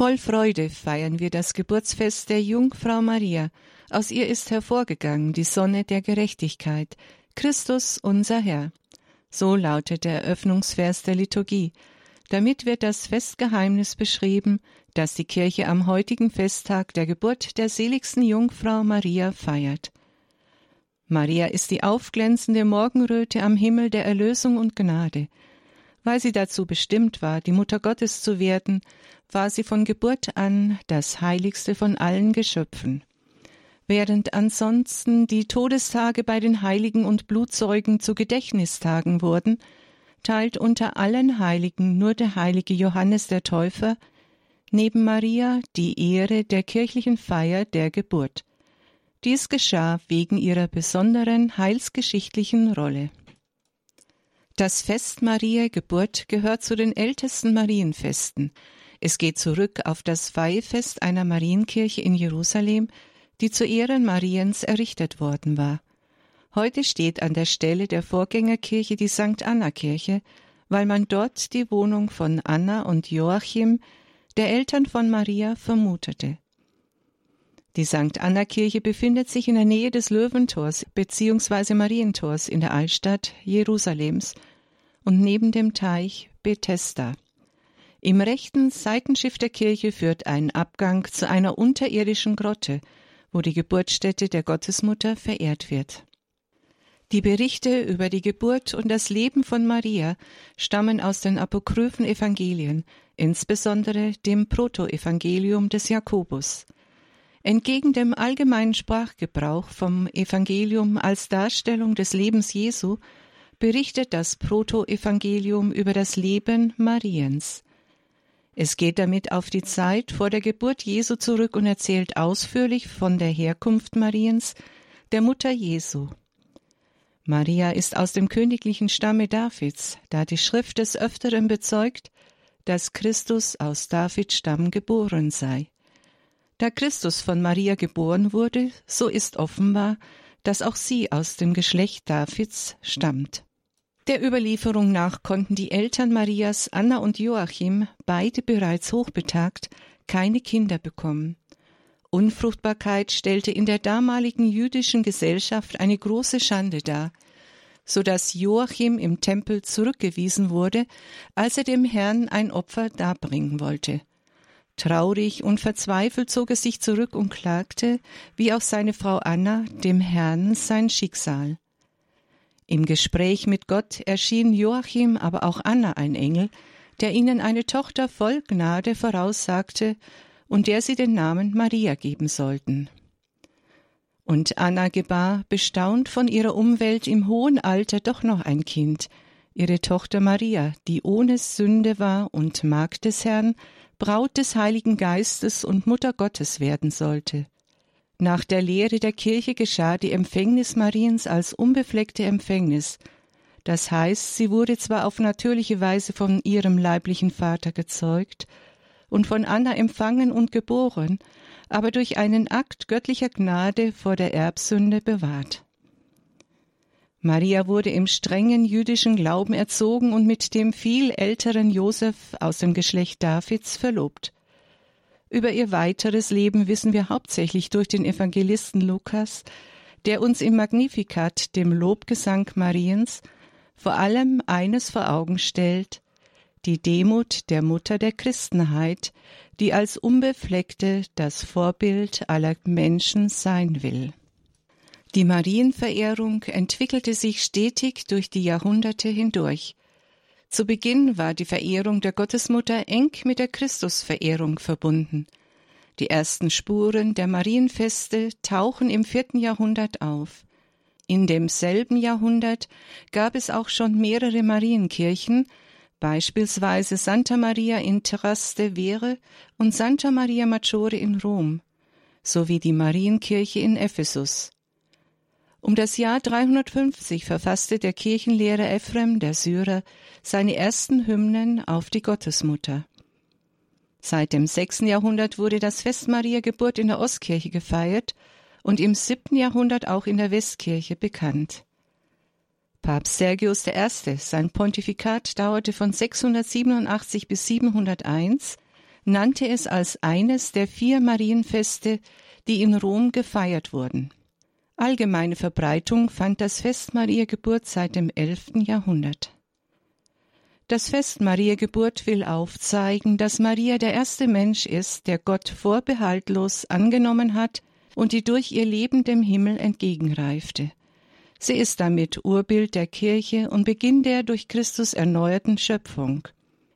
Voll Freude feiern wir das Geburtsfest der Jungfrau Maria. Aus ihr ist hervorgegangen die Sonne der Gerechtigkeit, Christus unser Herr. So lautet der Eröffnungsvers der Liturgie. Damit wird das Festgeheimnis beschrieben, das die Kirche am heutigen Festtag der Geburt der seligsten Jungfrau Maria feiert. Maria ist die aufglänzende Morgenröte am Himmel der Erlösung und Gnade. Weil sie dazu bestimmt war, die Mutter Gottes zu werden, war sie von Geburt an das heiligste von allen Geschöpfen. Während ansonsten die Todestage bei den Heiligen und Blutzeugen zu Gedächtnistagen wurden, teilt unter allen Heiligen nur der heilige Johannes der Täufer neben Maria die Ehre der kirchlichen Feier der Geburt. Dies geschah wegen ihrer besonderen heilsgeschichtlichen Rolle. Das Fest Maria Geburt gehört zu den ältesten Marienfesten. Es geht zurück auf das Weihfest einer Marienkirche in Jerusalem, die zu Ehren Mariens errichtet worden war. Heute steht an der Stelle der Vorgängerkirche die St. Anna Kirche, weil man dort die Wohnung von Anna und Joachim, der Eltern von Maria, vermutete. Die St. Anna Kirche befindet sich in der Nähe des Löwentors bzw. Marientors in der Altstadt Jerusalems und neben dem Teich Bethesda. Im rechten Seitenschiff der Kirche führt ein Abgang zu einer unterirdischen Grotte, wo die Geburtsstätte der Gottesmutter verehrt wird. Die Berichte über die Geburt und das Leben von Maria stammen aus den apokryphen Evangelien, insbesondere dem Protoevangelium des Jakobus. Entgegen dem allgemeinen Sprachgebrauch vom Evangelium als Darstellung des Lebens Jesu berichtet das Protoevangelium über das Leben Mariens. Es geht damit auf die Zeit vor der Geburt Jesu zurück und erzählt ausführlich von der Herkunft Mariens, der Mutter Jesu. Maria ist aus dem königlichen Stamme Davids, da die Schrift des Öfteren bezeugt, dass Christus aus Davids Stamm geboren sei. Da Christus von Maria geboren wurde, so ist offenbar, dass auch sie aus dem Geschlecht Davids stammt. Der Überlieferung nach konnten die Eltern Marias, Anna und Joachim, beide bereits hochbetagt, keine Kinder bekommen. Unfruchtbarkeit stellte in der damaligen jüdischen Gesellschaft eine große Schande dar, so dass Joachim im Tempel zurückgewiesen wurde, als er dem Herrn ein Opfer darbringen wollte. Traurig und verzweifelt zog er sich zurück und klagte, wie auch seine Frau Anna, dem Herrn sein Schicksal. Im Gespräch mit Gott erschien Joachim, aber auch Anna ein Engel, der ihnen eine Tochter voll Gnade voraussagte und der sie den Namen Maria geben sollten. Und Anna gebar, bestaunt von ihrer Umwelt im hohen Alter doch noch ein Kind, ihre Tochter Maria, die ohne Sünde war und Magd des Herrn, Braut des Heiligen Geistes und Mutter Gottes werden sollte. Nach der Lehre der Kirche geschah die Empfängnis Mariens als unbefleckte Empfängnis, das heißt, sie wurde zwar auf natürliche Weise von ihrem leiblichen Vater gezeugt und von Anna empfangen und geboren, aber durch einen Akt göttlicher Gnade vor der Erbsünde bewahrt. Maria wurde im strengen jüdischen Glauben erzogen und mit dem viel älteren Josef aus dem Geschlecht Davids verlobt. Über ihr weiteres Leben wissen wir hauptsächlich durch den Evangelisten Lukas, der uns im Magnificat, dem Lobgesang Mariens, vor allem eines vor Augen stellt, die Demut der Mutter der Christenheit, die als Unbefleckte das Vorbild aller Menschen sein will. Die Marienverehrung entwickelte sich stetig durch die Jahrhunderte hindurch. Zu Beginn war die Verehrung der Gottesmutter eng mit der Christusverehrung verbunden. Die ersten Spuren der Marienfeste tauchen im vierten Jahrhundert auf. In demselben Jahrhundert gab es auch schon mehrere Marienkirchen, beispielsweise Santa Maria in Trastevere und Santa Maria Maggiore in Rom, sowie die Marienkirche in Ephesus. Um das Jahr 350 verfasste der Kirchenlehrer Ephrem der Syrer seine ersten Hymnen auf die Gottesmutter. Seit dem sechsten Jahrhundert wurde das Fest Maria Geburt in der Ostkirche gefeiert und im siebten Jahrhundert auch in der Westkirche bekannt. Papst Sergius I., sein Pontifikat dauerte von 687 bis 701, nannte es als eines der vier Marienfeste, die in Rom gefeiert wurden. Allgemeine Verbreitung fand das Fest Maria Geburt seit dem 11. Jahrhundert. Das Fest Maria Geburt will aufzeigen, dass Maria der erste Mensch ist, der Gott vorbehaltlos angenommen hat und die durch ihr Leben dem Himmel entgegenreifte. Sie ist damit Urbild der Kirche und Beginn der durch Christus erneuerten Schöpfung.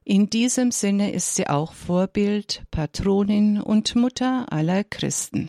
In diesem Sinne ist sie auch Vorbild, Patronin und Mutter aller Christen.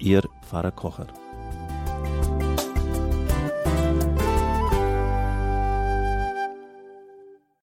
Ihr Pfarrer Kocher.